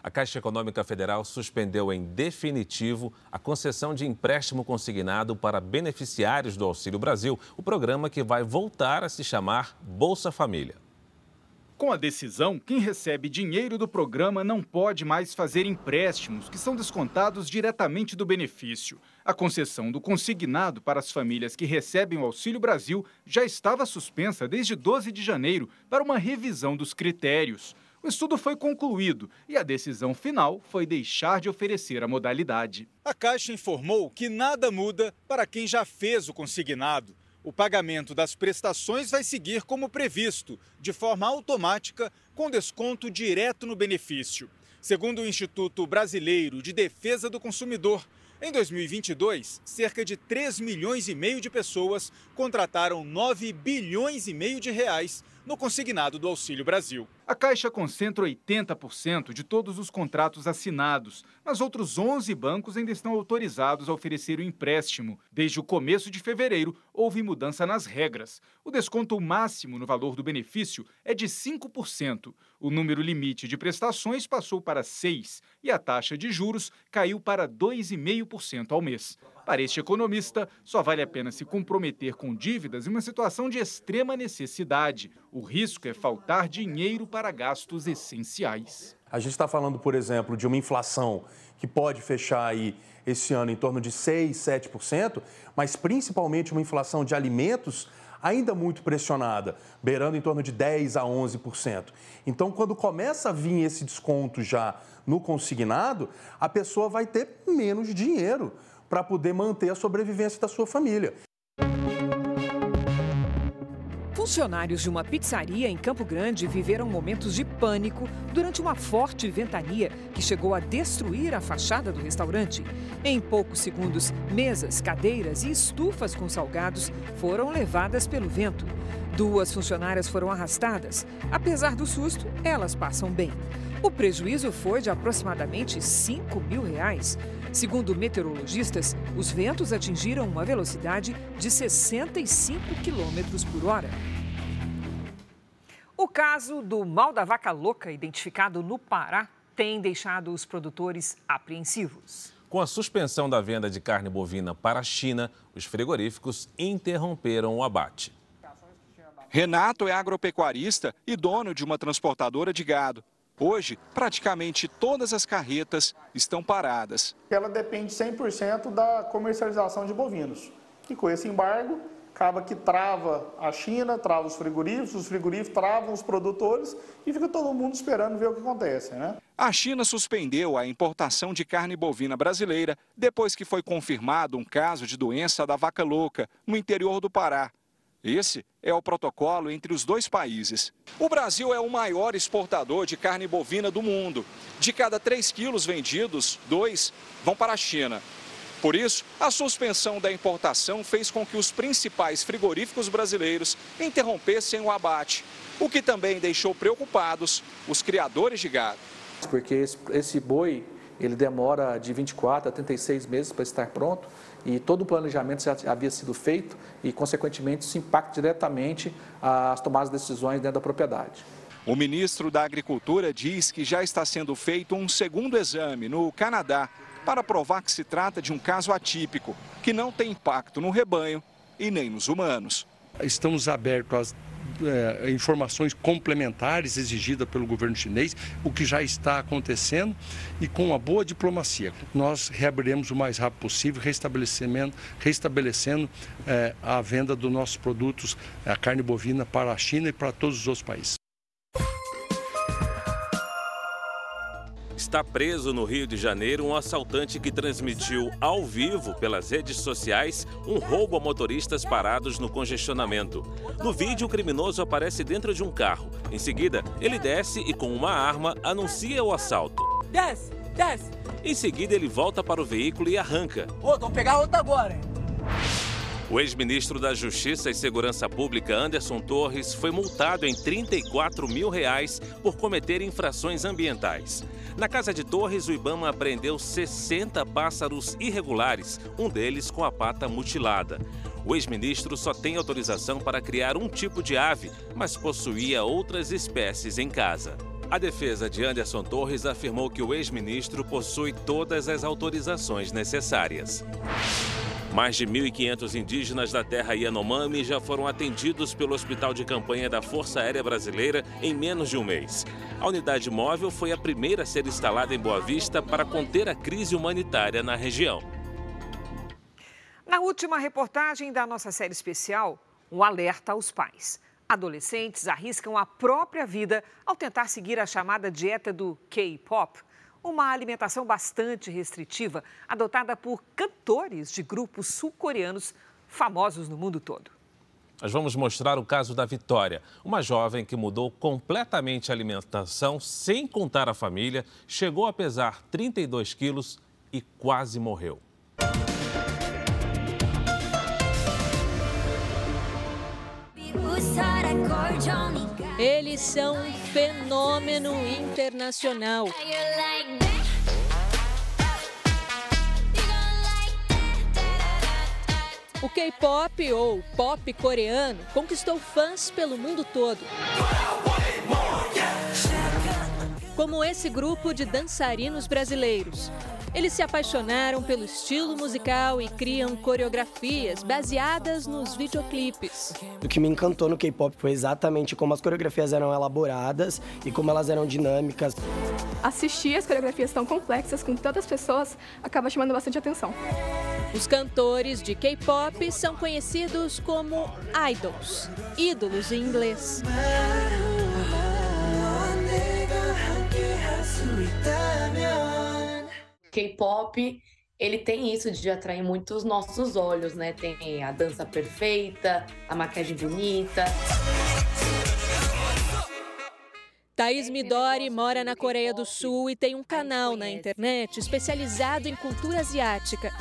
A Caixa Econômica Federal suspendeu em definitivo a concessão de empréstimo consignado para beneficiários do Auxílio Brasil, o programa que vai voltar a se chamar Bolsa Família. Com a decisão, quem recebe dinheiro do programa não pode mais fazer empréstimos, que são descontados diretamente do benefício. A concessão do consignado para as famílias que recebem o Auxílio Brasil já estava suspensa desde 12 de janeiro para uma revisão dos critérios. O estudo foi concluído e a decisão final foi deixar de oferecer a modalidade. A Caixa informou que nada muda para quem já fez o consignado. O pagamento das prestações vai seguir como previsto, de forma automática, com desconto direto no benefício. Segundo o Instituto Brasileiro de Defesa do Consumidor, em 2022, cerca de 3 milhões e meio de pessoas contrataram 9 bilhões e meio de reais no consignado do Auxílio Brasil. A Caixa concentra 80% de todos os contratos assinados, mas outros 11 bancos ainda estão autorizados a oferecer o empréstimo. Desde o começo de fevereiro, houve mudança nas regras. O desconto máximo no valor do benefício é de 5%. O número limite de prestações passou para 6% e a taxa de juros caiu para 2,5% ao mês. Para este economista, só vale a pena se comprometer com dívidas em uma situação de extrema necessidade. O risco é faltar dinheiro para gastos essenciais. A gente está falando, por exemplo, de uma inflação que pode fechar aí esse ano em torno de 6, 7%, mas principalmente uma inflação de alimentos ainda muito pressionada, beirando em torno de 10 a 11%. Então, quando começa a vir esse desconto já no consignado, a pessoa vai ter menos dinheiro para poder manter a sobrevivência da sua família. Funcionários de uma pizzaria em Campo Grande viveram momentos de pânico durante uma forte ventania que chegou a destruir a fachada do restaurante. Em poucos segundos, mesas, cadeiras e estufas com salgados foram levadas pelo vento. Duas funcionárias foram arrastadas. Apesar do susto, elas passam bem. O prejuízo foi de aproximadamente 5 mil reais. Segundo meteorologistas, os ventos atingiram uma velocidade de 65 km por hora. O caso do mal da vaca louca, identificado no Pará, tem deixado os produtores apreensivos. Com a suspensão da venda de carne bovina para a China, os frigoríficos interromperam o abate. Renato é agropecuarista e dono de uma transportadora de gado. Hoje, praticamente todas as carretas estão paradas. Ela depende 100% da comercialização de bovinos. E com esse embargo, acaba que trava a China, trava os frigoríficos, os frigoríficos travam os produtores e fica todo mundo esperando ver o que acontece, né? A China suspendeu a importação de carne bovina brasileira depois que foi confirmado um caso de doença da vaca louca no interior do Pará. Esse é o protocolo entre os dois países. O Brasil é o maior exportador de carne bovina do mundo. De cada 3 quilos vendidos, dois vão para a China. Por isso, a suspensão da importação fez com que os principais frigoríficos brasileiros interrompessem o abate, o que também deixou preocupados os criadores de gado. Porque esse boi ele demora de 24 a 36 meses para estar pronto e todo o planejamento já havia sido feito e, consequentemente, isso impacta diretamente as tomadas de decisões dentro da propriedade. O ministro da Agricultura diz que já está sendo feito um segundo exame no Canadá para provar que se trata de um caso atípico, que não tem impacto no rebanho e nem nos humanos. Estamos abertos às é, informações complementares exigidas pelo governo chinês, o que já está acontecendo, e com uma boa diplomacia. Nós reabriremos o mais rápido possível, restabelecendo, restabelecendo é, a venda dos nossos produtos, a carne bovina, para a China e para todos os outros países. Está preso no Rio de Janeiro um assaltante que transmitiu ao vivo pelas redes sociais um roubo a motoristas parados no congestionamento. No vídeo, o criminoso aparece dentro de um carro. Em seguida, ele desce e, com uma arma, anuncia o assalto. Desce, desce. Em seguida, ele volta para o veículo e arranca. Ô, vou pegar outra agora. O ex-ministro da Justiça e Segurança Pública, Anderson Torres, foi multado em 34 mil reais por cometer infrações ambientais. Na casa de Torres, o Ibama apreendeu 60 pássaros irregulares, um deles com a pata mutilada. O ex-ministro só tem autorização para criar um tipo de ave, mas possuía outras espécies em casa. A defesa de Anderson Torres afirmou que o ex-ministro possui todas as autorizações necessárias. Mais de 1.500 indígenas da terra Yanomami já foram atendidos pelo Hospital de Campanha da Força Aérea Brasileira em menos de um mês. A unidade móvel foi a primeira a ser instalada em Boa Vista para conter a crise humanitária na região. Na última reportagem da nossa série especial, um alerta aos pais. Adolescentes arriscam a própria vida ao tentar seguir a chamada dieta do K-pop uma alimentação bastante restritiva adotada por cantores de grupos sul-coreanos famosos no mundo todo. Nós vamos mostrar o caso da Vitória, uma jovem que mudou completamente a alimentação sem contar a família, chegou a pesar 32 quilos e quase morreu. Eles são um fenômeno internacional. O K-pop ou pop coreano conquistou fãs pelo mundo todo. Como esse grupo de dançarinos brasileiros. Eles se apaixonaram pelo estilo musical e criam coreografias baseadas nos videoclipes. O que me encantou no K-pop foi exatamente como as coreografias eram elaboradas e como elas eram dinâmicas. Assistir as coreografias tão complexas com tantas pessoas acaba chamando bastante atenção. Os cantores de K-pop são conhecidos como idols, ídolos em inglês. K-pop, ele tem isso de atrair muito os nossos olhos, né? Tem a dança perfeita, a maquiagem bonita. Thaís Midori mora na Coreia do Sul e tem um canal na internet especializado em cultura asiática.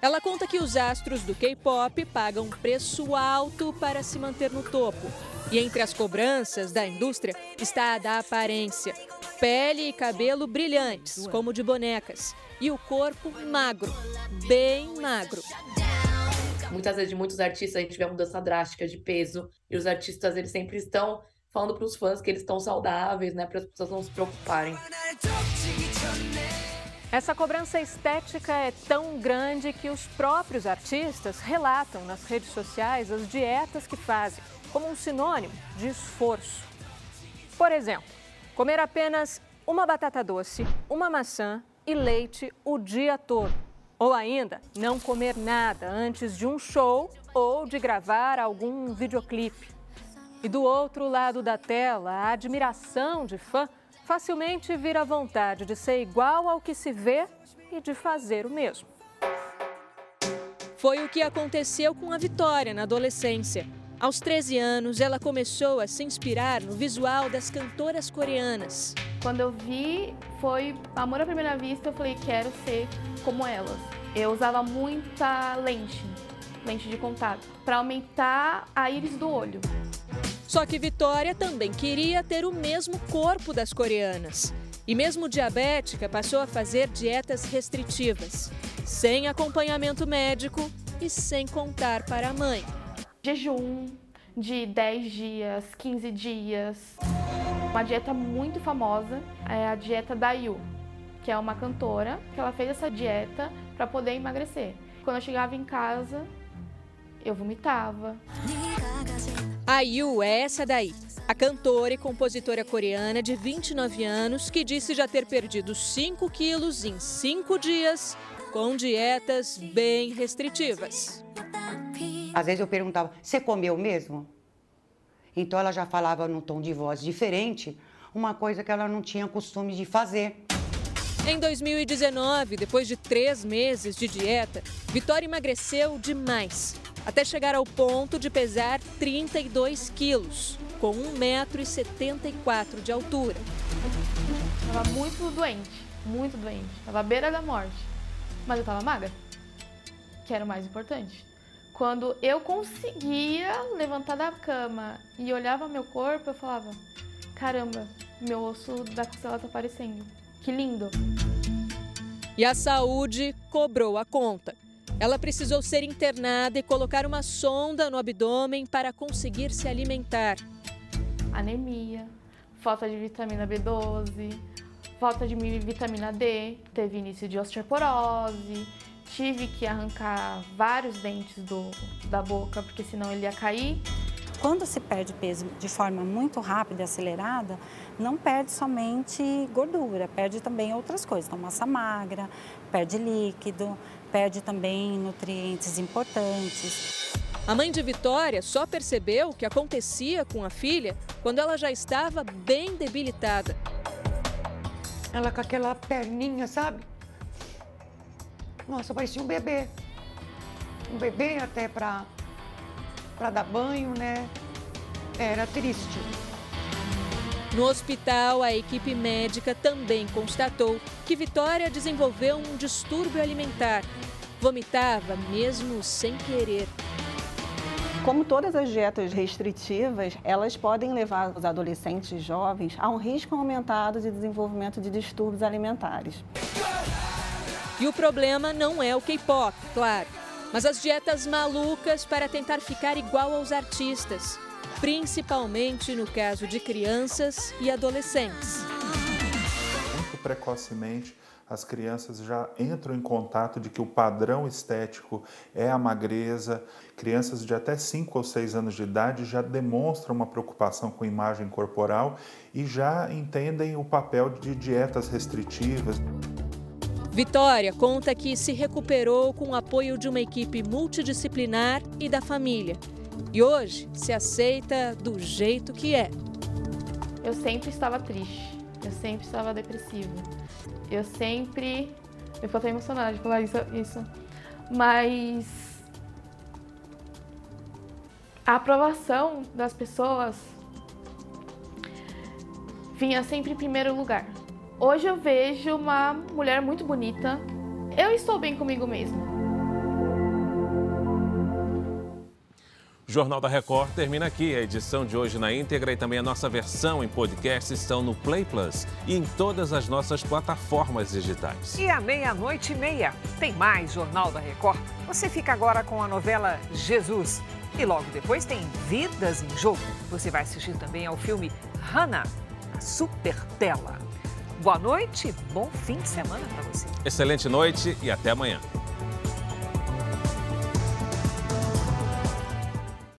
Ela conta que os astros do K-pop pagam preço alto para se manter no topo. E entre as cobranças da indústria está a da aparência. Pele e cabelo brilhantes, como de bonecas e o corpo magro, bem magro. Muitas vezes de muitos artistas a gente vê uma mudança drástica de peso e os artistas eles sempre estão falando para os fãs que eles estão saudáveis, né, para as pessoas não se preocuparem. Essa cobrança estética é tão grande que os próprios artistas relatam nas redes sociais as dietas que fazem, como um sinônimo de esforço. Por exemplo, comer apenas uma batata doce, uma maçã e leite o dia todo. Ou ainda, não comer nada antes de um show ou de gravar algum videoclipe. E do outro lado da tela, a admiração de fã facilmente vira vontade de ser igual ao que se vê e de fazer o mesmo. Foi o que aconteceu com a Vitória na adolescência. Aos 13 anos, ela começou a se inspirar no visual das cantoras coreanas. Quando eu vi, foi amor à primeira vista, eu falei, quero ser como elas. Eu usava muita lente, lente de contato, para aumentar a íris do olho. Só que Vitória também queria ter o mesmo corpo das coreanas. E mesmo diabética, passou a fazer dietas restritivas, sem acompanhamento médico e sem contar para a mãe. Jejum de 10 dias, 15 dias. Uma dieta muito famosa é a dieta da Yu, que é uma cantora que ela fez essa dieta para poder emagrecer. Quando eu chegava em casa, eu vomitava. A Yu é essa daí, a cantora e compositora coreana de 29 anos que disse já ter perdido 5 quilos em 5 dias com dietas bem restritivas. Às vezes eu perguntava: Você comeu mesmo? Então ela já falava num tom de voz diferente, uma coisa que ela não tinha costume de fazer. Em 2019, depois de três meses de dieta, Vitória emagreceu demais, até chegar ao ponto de pesar 32 quilos, com 1,74m de altura. Estava muito doente, muito doente. Estava à beira da morte. Mas eu estava magra, que era o mais importante. Quando eu conseguia levantar da cama e olhava meu corpo, eu falava: caramba, meu osso da costela está aparecendo. Que lindo! E a saúde cobrou a conta. Ela precisou ser internada e colocar uma sonda no abdômen para conseguir se alimentar. Anemia, falta de vitamina B12, falta de vitamina D, teve início de osteoporose, tive que arrancar vários dentes do, da boca, porque senão ele ia cair. Quando se perde peso de forma muito rápida e acelerada, não perde somente gordura, perde também outras coisas, então massa magra, perde líquido, perde também nutrientes importantes. A mãe de Vitória só percebeu o que acontecia com a filha quando ela já estava bem debilitada. Ela com aquela perninha, sabe? Nossa, parecia um bebê. Um bebê até para para dar banho, né? Era triste. No hospital, a equipe médica também constatou que Vitória desenvolveu um distúrbio alimentar. Vomitava mesmo sem querer. Como todas as dietas restritivas, elas podem levar os adolescentes jovens a um risco aumentado de desenvolvimento de distúrbios alimentares. E o problema não é o K-pop, claro, mas as dietas malucas para tentar ficar igual aos artistas, principalmente no caso de crianças e adolescentes. Muito precocemente, as crianças já entram em contato de que o padrão estético é a magreza. Crianças de até 5 ou 6 anos de idade já demonstram uma preocupação com imagem corporal e já entendem o papel de dietas restritivas. Vitória conta que se recuperou com o apoio de uma equipe multidisciplinar e da família. E hoje se aceita do jeito que é. Eu sempre estava triste, eu sempre estava depressiva. Eu sempre. Eu fico até emocionada de falar isso, isso. Mas. A aprovação das pessoas vinha sempre em primeiro lugar. Hoje eu vejo uma mulher muito bonita. Eu estou bem comigo mesma. O Jornal da Record termina aqui. A edição de hoje na íntegra e também a nossa versão em podcast estão no Play Plus e em todas as nossas plataformas digitais. E à meia-noite e meia tem mais Jornal da Record. Você fica agora com a novela Jesus. E logo depois tem Vidas em Jogo. Você vai assistir também ao filme Hannah, a super tela. Boa noite, bom fim de semana para você. Excelente noite e até amanhã.